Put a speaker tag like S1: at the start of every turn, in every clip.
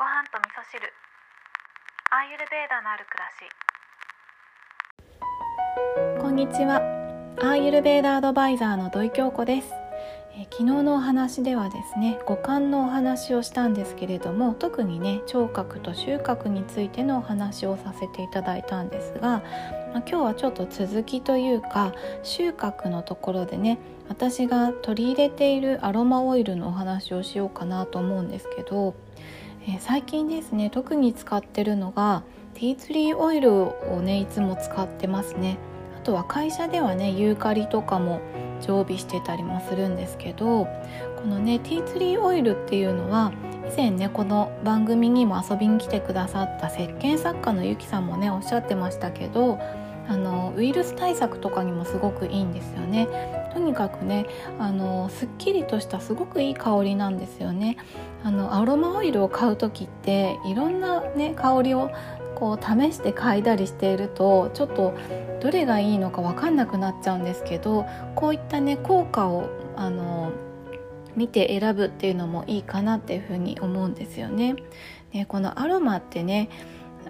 S1: ご飯と味噌汁。アーユルベーダのある暮らし。
S2: こんにちは。アーユルベーダアドバイザーの土井京子です。え昨日のお話ではですね五感のお話をしたんですけれども特にね聴覚と収穫についてのお話をさせていただいたんですが、まあ、今日はちょっと続きというか収穫のところでね私が取り入れているアロマオイルのお話をしようかなと思うんですけど、えー、最近ですね特に使ってるのがティーツリーオイルをねいつも使ってますね。あとは会社ではねユーカリとかも常備してたりもするんですけどこのねティーツリーオイルっていうのは以前ねこの番組にも遊びに来てくださった石鹸作家のゆきさんもねおっしゃってましたけどあのウイルス対策とかにもすごくいいんですよねとにかくねあのすっきりとしたすごくいい香りなんですよねあのアロマオイルを買う時っていろんなね香りをこう試して嗅いだりしているとちょっとどれがいいのか分かんなくなっちゃうんですけどこういったね効果をあの見て選ぶっていうのもいいかなっていうふうに思うんですよね。でこのアロマってね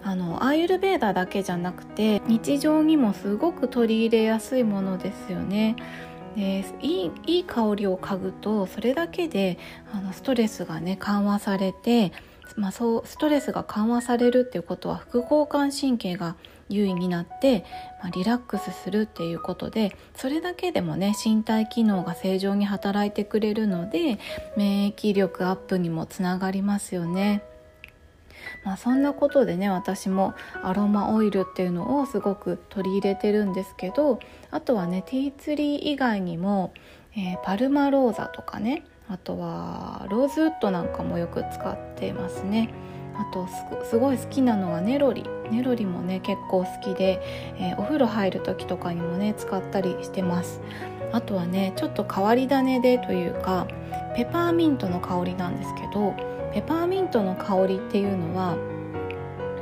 S2: あのアーユルベーダだけじゃなくて日常にもすごく取り入れやすいものですよね。でいいいい香りを嗅ぐとそれだけであのストレスがね緩和されてまあ、そうストレスが緩和されるっていうことは副交感神経が優位になって、まあ、リラックスするっていうことでそれだけでもね身体機能が正常に働いてくれるので免疫力アップにもつながりますよね。まあ、そんなことでね私もアロマオイルっていうのをすごく取り入れてるんですけどあとはねティーツリー以外にも、えー、パルマローザとかねあとはローズウッドなんかもよく使ってますね。あとすごい好きなのはネロリ。ネロリもね結構好きで、えー、お風呂入る時とかにもね使ったりしてます。あとはねちょっと変わり種でというかペパーミントの香りなんですけどペパーミントの香りっていうのは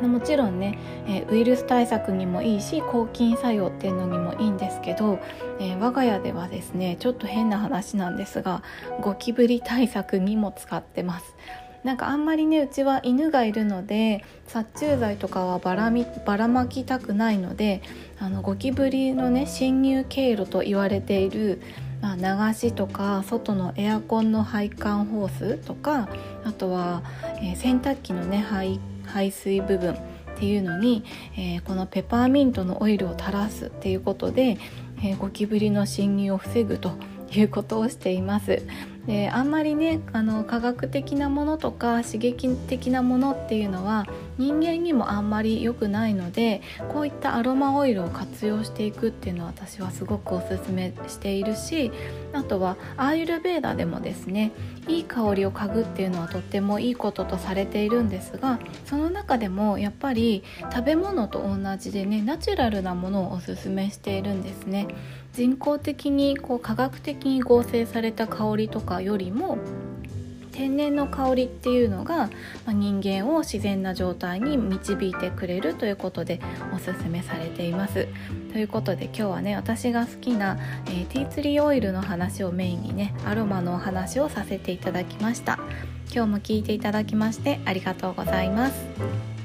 S2: もちろんね、え、ウイルス対策にもいいし抗菌作用っていうのにもいいんですけど、えー、我が家ではですねちょっと変な話なんですがゴキブリ対策にも使ってます。なんかあんまりねうちは犬がいるので殺虫剤とかはばらみばらまきたくないのであのゴキブリのね侵入経路と言われているまあ、流しとか外のエアコンの配管ホースとかあとは、えー、洗濯機のね排排水部分っていうのに、えー、このペパーミントのオイルを垂らすっていうことで、えー、ゴキブリの侵入を防ぐということをしています。であんまりねあの科学的なものとか刺激的なものっていうのは人間にもあんまり良くないのでこういったアロマオイルを活用していくっていうのは私はすごくおすすめしているしあとはアーユルベーダでもですねいい香りを嗅ぐっていうのはとってもいいこととされているんですがその中でもやっぱり食べ物と同じでねナチュラルなものをおすすめしているんですね。人工的にこう科学的に合成された香りとかよりも天然の香りっていうのが、人間を自然な状態に導いてくれるということでおすすめされています。ということで今日はね私が好きな、えー、ティーツリーオイルの話をメインにねアロマのお話をさせていただきました。今日も聞いていただきましてありがとうございます。